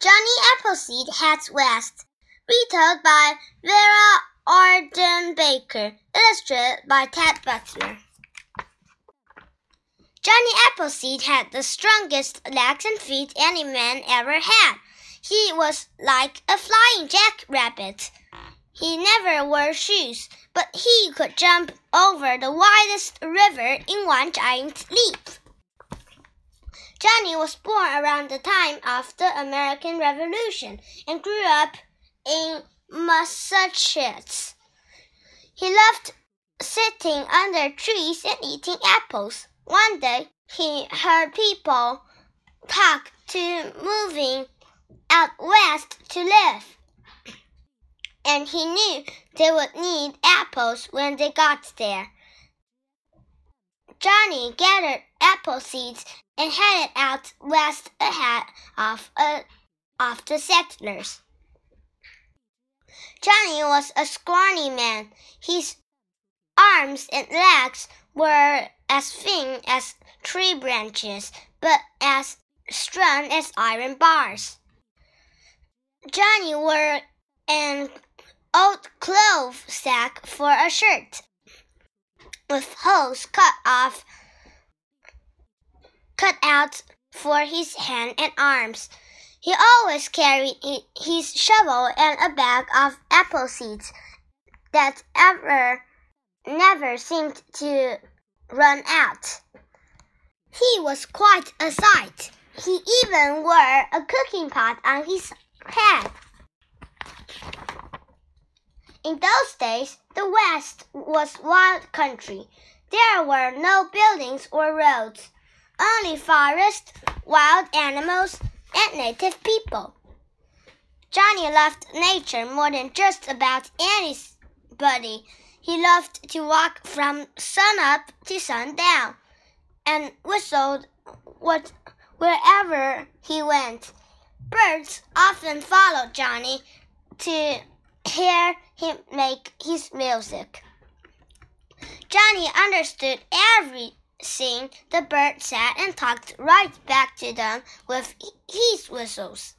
Johnny Appleseed Heads West. Retold by Vera Arden Baker. Illustrated by Ted Butler. Johnny Appleseed had the strongest legs and feet any man ever had. He was like a flying jackrabbit. He never wore shoes, but he could jump over the widest river in one giant leap. Johnny was born around the time of the American Revolution and grew up in Massachusetts. He loved sitting under trees and eating apples. One day, he heard people talk to moving out west to live, and he knew they would need apples when they got there. Johnny gathered apple seeds and headed out west ahead of, uh, of the settlers. Johnny was a scrawny man. His arms and legs were as thin as tree branches, but as strong as iron bars. Johnny wore an old clove sack for a shirt, with holes cut off, cut out for his hand and arms. He always carried his shovel and a bag of apple seeds that ever never seemed to run out. He was quite a sight. He even wore a cooking pot on his head. In those days, the West was wild country. There were no buildings or roads, only forests, wild animals, and native people. Johnny loved nature more than just about anybody. He loved to walk from sunup to sundown and whistled what, wherever he went. Birds often followed Johnny to hear him make his music. Johnny understood everything the birds said and talked right back to them with his whistles.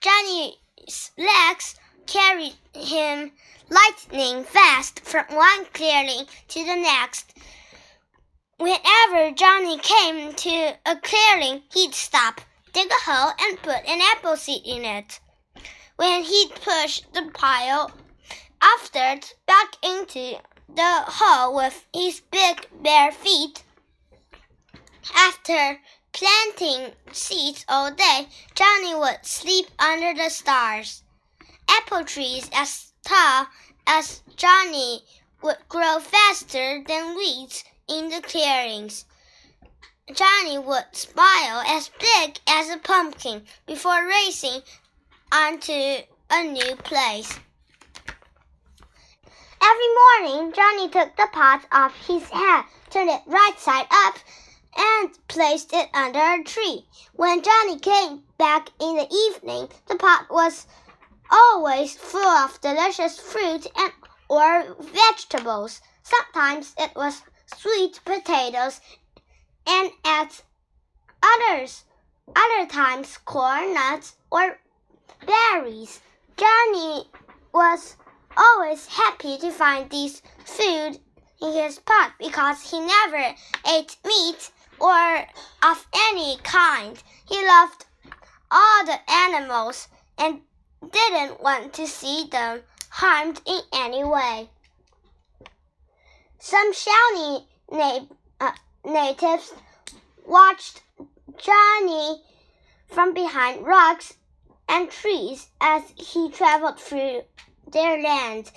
Johnny's legs carried him lightning fast from one clearing to the next. Whenever Johnny came to a clearing, he'd stop, dig a hole, and put an apple seed in it. When he'd push the pile after back into the hole with his big bare feet, after planting seeds all day, Johnny would sleep under the stars. Apple trees as tall as Johnny would grow faster than weeds in the clearings. Johnny would smile as big as a pumpkin before racing onto a new place. Every morning, Johnny took the pot off his head, turned it right side up, and placed it under a tree. When Johnny came back in the evening, the pot was always full of delicious fruit and or vegetables. Sometimes it was sweet potatoes, and at others other times corn nuts or berries. Johnny was always happy to find this food in his pot because he never ate meat or of any kind. He loved all the animals and didn't want to see them harmed in any way. Some Shawnee na uh, natives watched Johnny from behind rocks and trees as he traveled through their land.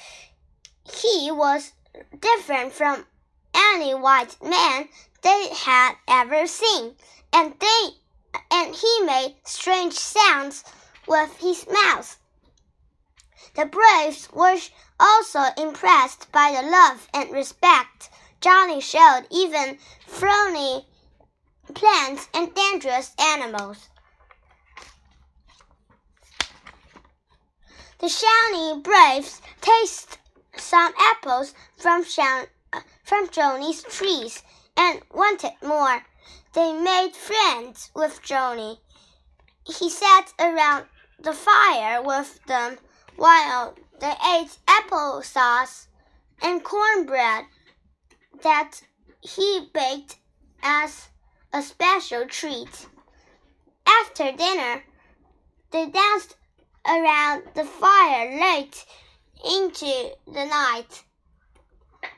He was different from any white man they had ever seen, and they and he made strange sounds with his mouth. The braves were also impressed by the love and respect Johnny showed even thorny plants and dangerous animals. The Shawnee braves tasted some apples from, Shawn, from Johnny's trees and wanted more. They made friends with Johnny he sat around the fire with them while they ate applesauce and cornbread that he baked as a special treat. After dinner, they danced around the fire late into the night.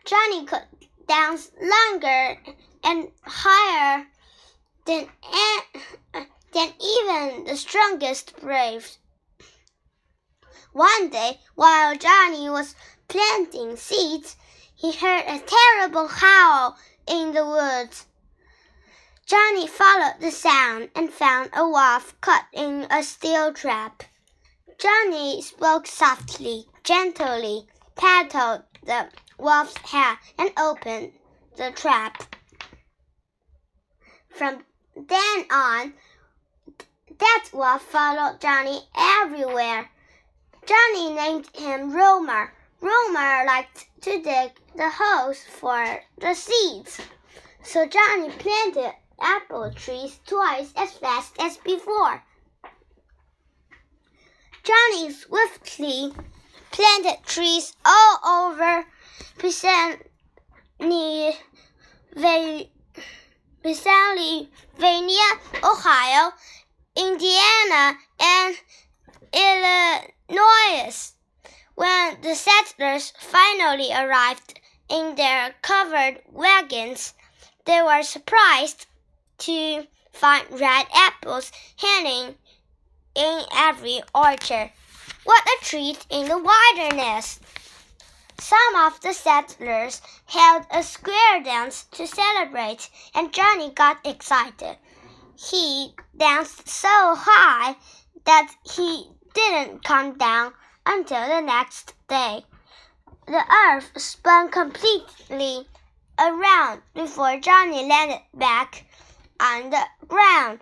Johnny could dance longer and higher than, than even the strongest braves. One day, while Johnny was planting seeds, he heard a terrible howl in the woods. Johnny followed the sound and found a wolf caught in a steel trap. Johnny spoke softly, gently, patted the wolf's head, and opened the trap. From then on, that wolf followed Johnny everywhere. Johnny named him Romer. Romer liked to dig the holes for the seeds. So Johnny planted apple trees twice as fast as before. Johnny swiftly planted trees all over Pennsylvania, Ohio, Indiana, and Illinois. When the settlers finally arrived in their covered wagons, they were surprised to find red apples hanging in every orchard. What a treat in the wilderness! Some of the settlers held a square dance to celebrate, and Johnny got excited. He danced so high that he didn't come down until the next day. The earth spun completely around before Johnny landed back on the ground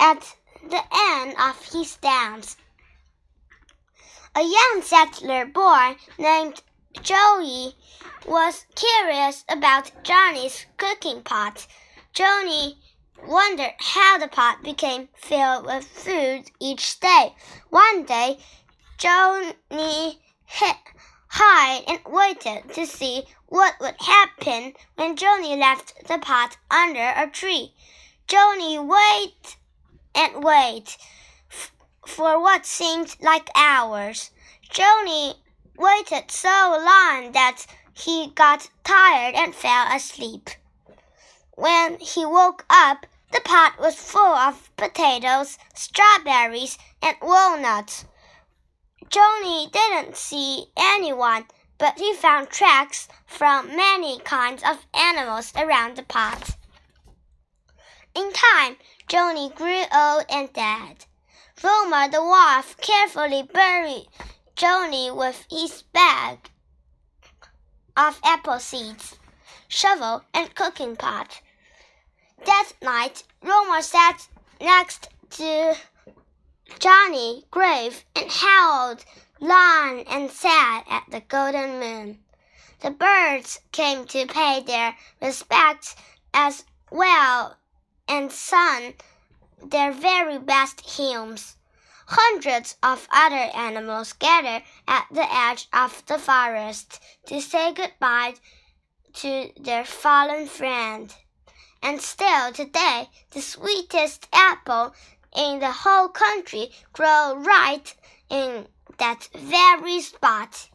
at the end of his dance. A young settler boy named Joey was curious about Johnny's cooking pot. Johnny wondered how the pot became filled with food each day. One day, Johnny hid and waited to see what would happen when Johnny left the pot under a tree. Johnny waited and waited for what seemed like hours. Johnny waited so long that he got tired and fell asleep. When he woke up, the pot was full of potatoes, strawberries, and walnuts. Johnny didn't see anyone, but he found tracks from many kinds of animals around the pot. In time, Johnny grew old and dead. Roamer the wolf carefully buried Johnny with his bag of apple seeds, shovel, and cooking pot. That night, Roamer sat next to Johnny grave and howled long and sad at the golden moon. The birds came to pay their respects as well and sung their very best hymns. Hundreds of other animals gathered at the edge of the forest to say goodbye to their fallen friend. And still today, the sweetest apple in the whole country grow right in that very spot.